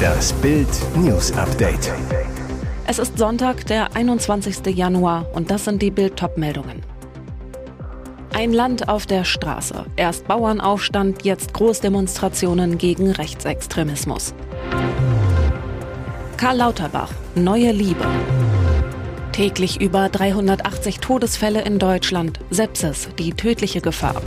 Das Bild News Update. Es ist Sonntag, der 21. Januar und das sind die Bild meldungen Ein Land auf der Straße. Erst Bauernaufstand, jetzt Großdemonstrationen gegen Rechtsextremismus. Karl Lauterbach, neue Liebe. Täglich über 380 Todesfälle in Deutschland. Sepsis, die tödliche Gefahr.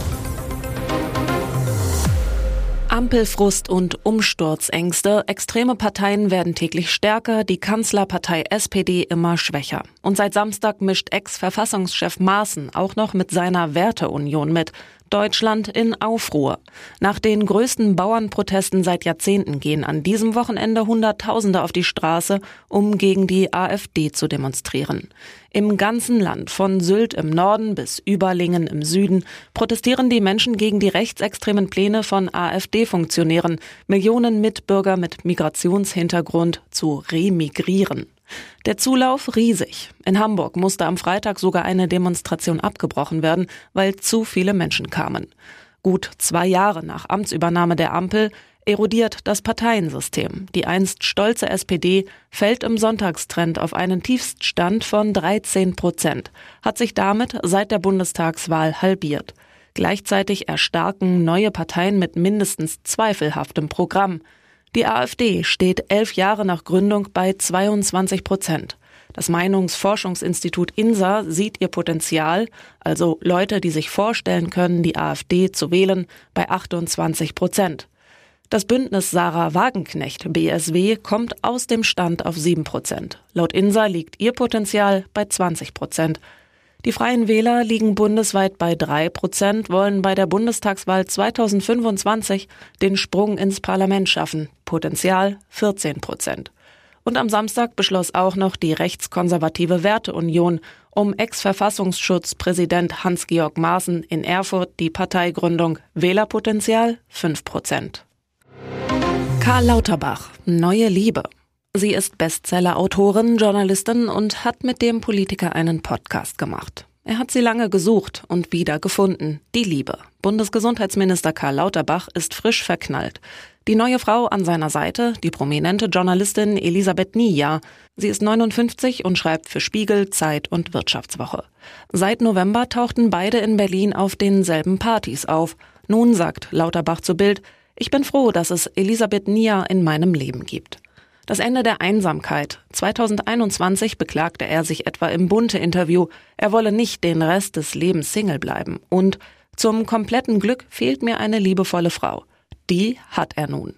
Ampelfrust und Umsturzängste. Extreme Parteien werden täglich stärker, die Kanzlerpartei SPD immer schwächer. Und seit Samstag mischt Ex-Verfassungschef Maaßen auch noch mit seiner Werteunion mit. Deutschland in Aufruhr. Nach den größten Bauernprotesten seit Jahrzehnten gehen an diesem Wochenende Hunderttausende auf die Straße, um gegen die AfD zu demonstrieren. Im ganzen Land, von Sylt im Norden bis Überlingen im Süden, protestieren die Menschen gegen die rechtsextremen Pläne von AfD-Funktionären, Millionen Mitbürger mit Migrationshintergrund zu remigrieren. Der Zulauf riesig. In Hamburg musste am Freitag sogar eine Demonstration abgebrochen werden, weil zu viele Menschen kamen. Gut zwei Jahre nach Amtsübernahme der Ampel erodiert das Parteiensystem. Die einst stolze SPD fällt im Sonntagstrend auf einen Tiefststand von 13 Prozent, hat sich damit seit der Bundestagswahl halbiert. Gleichzeitig erstarken neue Parteien mit mindestens zweifelhaftem Programm. Die AfD steht elf Jahre nach Gründung bei 22 Prozent. Das Meinungsforschungsinstitut INSA sieht ihr Potenzial, also Leute, die sich vorstellen können, die AfD zu wählen, bei 28 Prozent. Das Bündnis Sarah Wagenknecht BSW kommt aus dem Stand auf 7 Prozent. Laut INSA liegt ihr Potenzial bei 20 Prozent. Die Freien Wähler liegen bundesweit bei drei Prozent, wollen bei der Bundestagswahl 2025 den Sprung ins Parlament schaffen. Potenzial 14 Prozent. Und am Samstag beschloss auch noch die rechtskonservative Werteunion um Ex-Verfassungsschutzpräsident Hans-Georg Maaßen in Erfurt die Parteigründung Wählerpotenzial 5 Prozent. Karl Lauterbach, Neue Liebe. Sie ist Bestseller-Autorin, Journalistin und hat mit dem Politiker einen Podcast gemacht. Er hat sie lange gesucht und wieder gefunden. Die Liebe. Bundesgesundheitsminister Karl Lauterbach ist frisch verknallt. Die neue Frau an seiner Seite, die prominente Journalistin Elisabeth Nia. Sie ist 59 und schreibt für Spiegel, Zeit und Wirtschaftswoche. Seit November tauchten beide in Berlin auf denselben Partys auf. Nun sagt Lauterbach zu Bild, ich bin froh, dass es Elisabeth Nia in meinem Leben gibt. Das Ende der Einsamkeit. 2021 beklagte er sich etwa im Bunte-Interview, er wolle nicht den Rest des Lebens Single bleiben. Und zum kompletten Glück fehlt mir eine liebevolle Frau. Die hat er nun.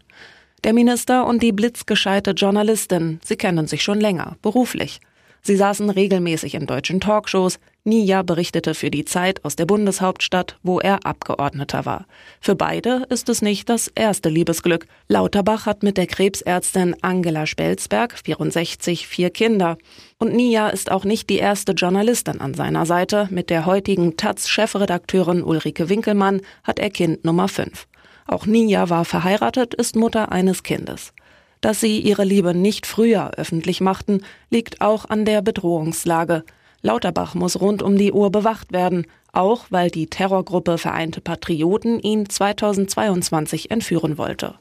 Der Minister und die blitzgescheite Journalistin, sie kennen sich schon länger, beruflich. Sie saßen regelmäßig in deutschen Talkshows. Nia berichtete für die Zeit aus der Bundeshauptstadt, wo er Abgeordneter war. Für beide ist es nicht das erste Liebesglück. Lauterbach hat mit der Krebsärztin Angela Spelzberg, 64, vier Kinder. Und Nia ist auch nicht die erste Journalistin an seiner Seite. Mit der heutigen Taz-Chefredakteurin Ulrike Winkelmann hat er Kind Nummer 5. Auch Nia war verheiratet, ist Mutter eines Kindes. Dass sie ihre Liebe nicht früher öffentlich machten, liegt auch an der Bedrohungslage. Lauterbach muss rund um die Uhr bewacht werden, auch weil die Terrorgruppe Vereinte Patrioten ihn 2022 entführen wollte.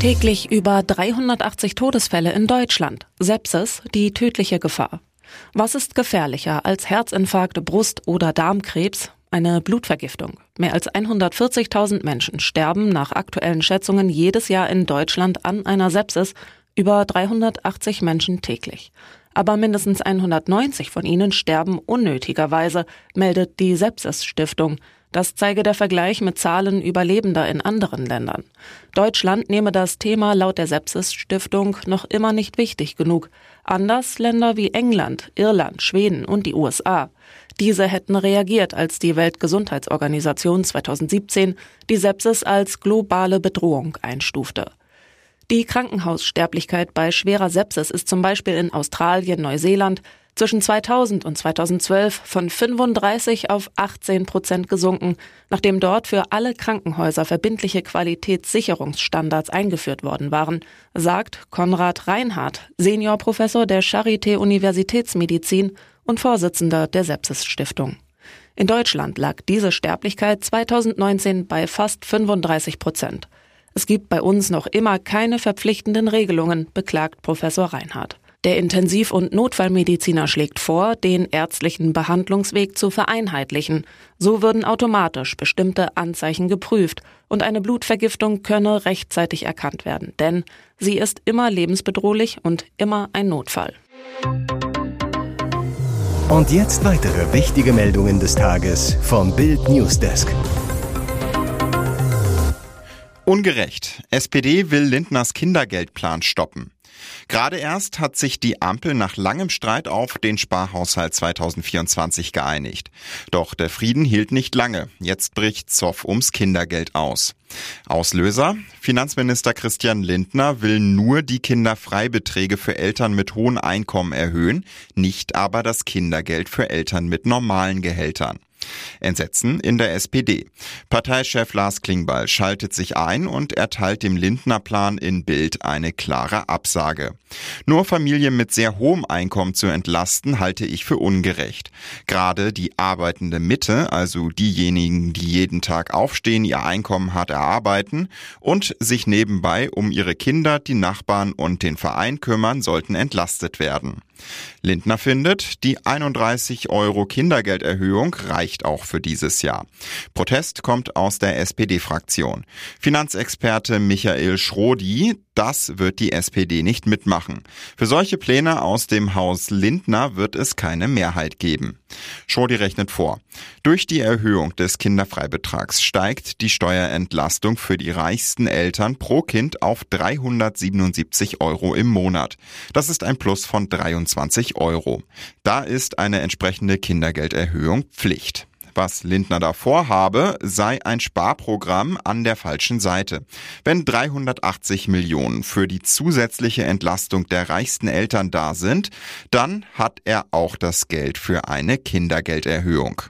Täglich über 380 Todesfälle in Deutschland. Sepsis, die tödliche Gefahr. Was ist gefährlicher als Herzinfarkt, Brust- oder Darmkrebs? Eine Blutvergiftung. Mehr als 140.000 Menschen sterben nach aktuellen Schätzungen jedes Jahr in Deutschland an einer Sepsis, über 380 Menschen täglich. Aber mindestens 190 von ihnen sterben unnötigerweise, meldet die Sepsis Stiftung. Das zeige der Vergleich mit Zahlen Überlebender in anderen Ländern. Deutschland nehme das Thema laut der Sepsis Stiftung noch immer nicht wichtig genug. Anders Länder wie England, Irland, Schweden und die USA. Diese hätten reagiert, als die Weltgesundheitsorganisation 2017 die Sepsis als globale Bedrohung einstufte. Die Krankenhaussterblichkeit bei schwerer Sepsis ist zum Beispiel in Australien, Neuseeland zwischen 2000 und 2012 von 35 auf 18 Prozent gesunken, nachdem dort für alle Krankenhäuser verbindliche Qualitätssicherungsstandards eingeführt worden waren, sagt Konrad Reinhardt, Seniorprofessor der Charité Universitätsmedizin und Vorsitzender der Sepsis Stiftung. In Deutschland lag diese Sterblichkeit 2019 bei fast 35 Prozent. Es gibt bei uns noch immer keine verpflichtenden Regelungen, beklagt Professor Reinhardt. Der Intensiv- und Notfallmediziner schlägt vor, den ärztlichen Behandlungsweg zu vereinheitlichen. So würden automatisch bestimmte Anzeichen geprüft und eine Blutvergiftung könne rechtzeitig erkannt werden, denn sie ist immer lebensbedrohlich und immer ein Notfall. Und jetzt weitere wichtige Meldungen des Tages vom Bild Newsdesk. Ungerecht. SPD will Lindners Kindergeldplan stoppen. Gerade erst hat sich die Ampel nach langem Streit auf den Sparhaushalt 2024 geeinigt. Doch der Frieden hielt nicht lange. Jetzt bricht Zoff ums Kindergeld aus. Auslöser? Finanzminister Christian Lindner will nur die Kinderfreibeträge für Eltern mit hohen Einkommen erhöhen, nicht aber das Kindergeld für Eltern mit normalen Gehältern. Entsetzen in der SPD. Parteichef Lars Klingbeil schaltet sich ein und erteilt dem Lindner Plan in Bild eine klare Absage. Nur Familien mit sehr hohem Einkommen zu entlasten, halte ich für ungerecht. Gerade die arbeitende Mitte, also diejenigen, die jeden Tag aufstehen, ihr Einkommen hart erarbeiten und sich nebenbei um ihre Kinder, die Nachbarn und den Verein kümmern, sollten entlastet werden. Lindner findet, die 31 Euro Kindergelderhöhung reicht auch für dieses Jahr. Protest kommt aus der SPD-Fraktion. Finanzexperte Michael Schrodi, das wird die SPD nicht mitmachen. Für solche Pläne aus dem Haus Lindner wird es keine Mehrheit geben. Schrodi rechnet vor. Durch die Erhöhung des Kinderfreibetrags steigt die Steuerentlastung für die reichsten Eltern pro Kind auf 377 Euro im Monat. Das ist ein Plus von 23 Euro. Da ist eine entsprechende Kindergelderhöhung Pflicht. Was Lindner davor habe, sei ein Sparprogramm an der falschen Seite. Wenn 380 Millionen für die zusätzliche Entlastung der reichsten Eltern da sind, dann hat er auch das Geld für eine Kindergelderhöhung.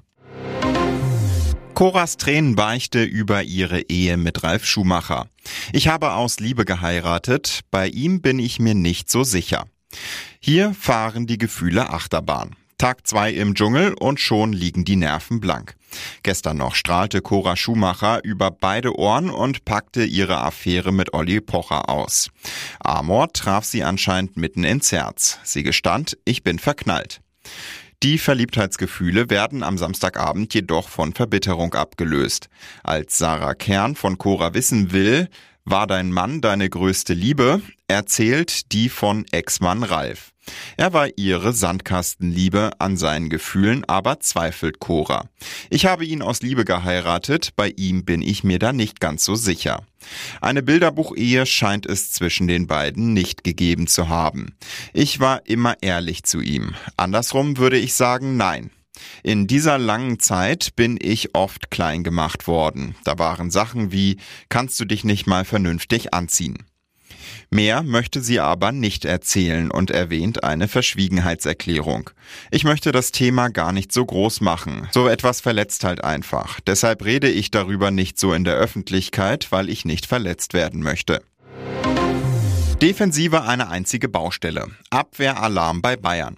Coras Tränenbeichte über ihre Ehe mit Ralf Schumacher. Ich habe aus Liebe geheiratet, bei ihm bin ich mir nicht so sicher. Hier fahren die Gefühle Achterbahn. Tag zwei im Dschungel und schon liegen die Nerven blank. Gestern noch strahlte Cora Schumacher über beide Ohren und packte ihre Affäre mit Olli Pocher aus. Amor traf sie anscheinend mitten ins Herz. Sie gestand, ich bin verknallt. Die Verliebtheitsgefühle werden am Samstagabend jedoch von Verbitterung abgelöst. Als Sarah Kern von Cora wissen will, war dein Mann deine größte Liebe, erzählt die von Ex-Mann Ralf. Er war ihre Sandkastenliebe an seinen Gefühlen, aber zweifelt Cora. Ich habe ihn aus Liebe geheiratet, bei ihm bin ich mir da nicht ganz so sicher. Eine Bilderbuchehe scheint es zwischen den beiden nicht gegeben zu haben. Ich war immer ehrlich zu ihm. Andersrum würde ich sagen, nein. In dieser langen Zeit bin ich oft klein gemacht worden. Da waren Sachen wie, kannst du dich nicht mal vernünftig anziehen? Mehr möchte sie aber nicht erzählen und erwähnt eine Verschwiegenheitserklärung. Ich möchte das Thema gar nicht so groß machen. So etwas verletzt halt einfach. Deshalb rede ich darüber nicht so in der Öffentlichkeit, weil ich nicht verletzt werden möchte. Defensive eine einzige Baustelle. Abwehralarm bei Bayern.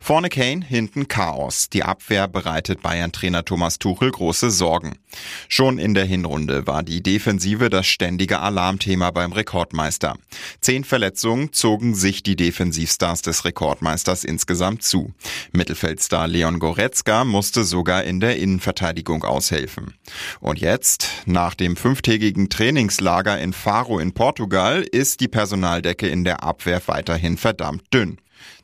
Vorne Kane, hinten Chaos. Die Abwehr bereitet Bayern-Trainer Thomas Tuchel große Sorgen. Schon in der Hinrunde war die Defensive das ständige Alarmthema beim Rekordmeister. Zehn Verletzungen zogen sich die Defensivstars des Rekordmeisters insgesamt zu. Mittelfeldstar Leon Goretzka musste sogar in der Innenverteidigung aushelfen. Und jetzt, nach dem fünftägigen Trainingslager in Faro in Portugal, ist die Personaldecke in der Abwehr weiterhin verdammt dünn.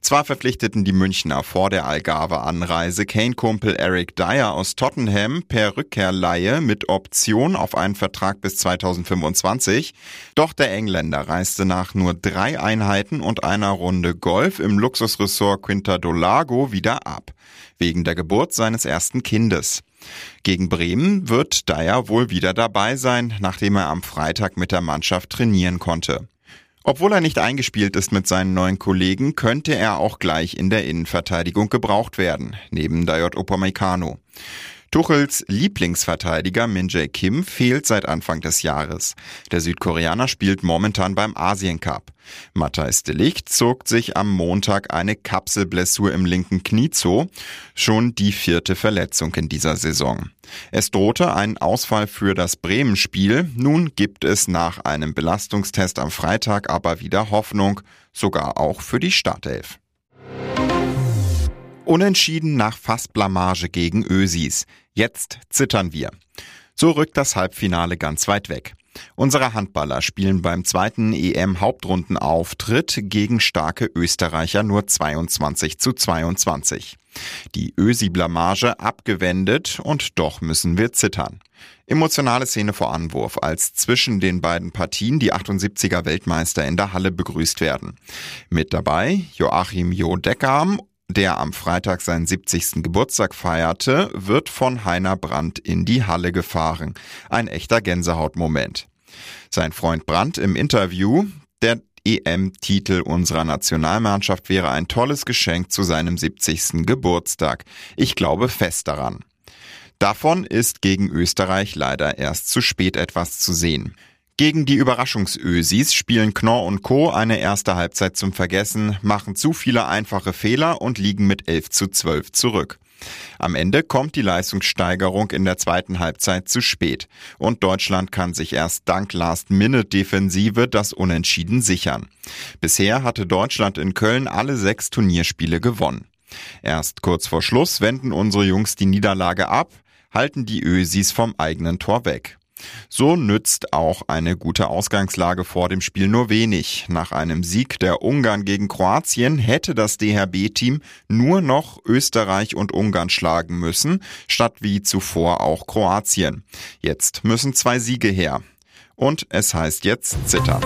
Zwar verpflichteten die Münchner vor der Algarve-Anreise Kane-Kumpel Eric Dyer aus Tottenham per Rückkehrleihe mit Option auf einen Vertrag bis 2025, doch der Engländer reiste nach nur drei Einheiten und einer Runde Golf im Luxusressort Quinta do Lago wieder ab, wegen der Geburt seines ersten Kindes. Gegen Bremen wird Dyer wohl wieder dabei sein, nachdem er am Freitag mit der Mannschaft trainieren konnte. Obwohl er nicht eingespielt ist mit seinen neuen Kollegen, könnte er auch gleich in der Innenverteidigung gebraucht werden, neben Dayot Upamecano. Tuchels Lieblingsverteidiger Min Jae Kim fehlt seit Anfang des Jahres. Der Südkoreaner spielt momentan beim Asien Cup. Matthijs de Ligt zog sich am Montag eine Kapselblessur im linken Knie zu, schon die vierte Verletzung in dieser Saison. Es drohte ein Ausfall für das Bremen-Spiel, nun gibt es nach einem Belastungstest am Freitag aber wieder Hoffnung, sogar auch für die Startelf. Unentschieden nach fast Blamage gegen Ösis. Jetzt zittern wir. So rückt das Halbfinale ganz weit weg. Unsere Handballer spielen beim zweiten EM-Hauptrundenauftritt gegen starke Österreicher nur 22 zu 22. Die Ösi-Blamage abgewendet und doch müssen wir zittern. Emotionale Szene vor Anwurf, als zwischen den beiden Partien die 78er Weltmeister in der Halle begrüßt werden. Mit dabei Joachim Jo Deckam der am Freitag seinen 70. Geburtstag feierte, wird von Heiner Brandt in die Halle gefahren. Ein echter Gänsehautmoment. Sein Freund Brandt im Interview, der EM-Titel unserer Nationalmannschaft wäre ein tolles Geschenk zu seinem 70. Geburtstag. Ich glaube fest daran. Davon ist gegen Österreich leider erst zu spät etwas zu sehen. Gegen die Überraschungsösis spielen Knorr und Co. eine erste Halbzeit zum Vergessen, machen zu viele einfache Fehler und liegen mit 11 zu 12 zurück. Am Ende kommt die Leistungssteigerung in der zweiten Halbzeit zu spät und Deutschland kann sich erst dank Last-Minute-Defensive das Unentschieden sichern. Bisher hatte Deutschland in Köln alle sechs Turnierspiele gewonnen. Erst kurz vor Schluss wenden unsere Jungs die Niederlage ab, halten die Ösis vom eigenen Tor weg. So nützt auch eine gute Ausgangslage vor dem Spiel nur wenig. Nach einem Sieg der Ungarn gegen Kroatien hätte das DHB-Team nur noch Österreich und Ungarn schlagen müssen, statt wie zuvor auch Kroatien. Jetzt müssen zwei Siege her. Und es heißt jetzt Zittern.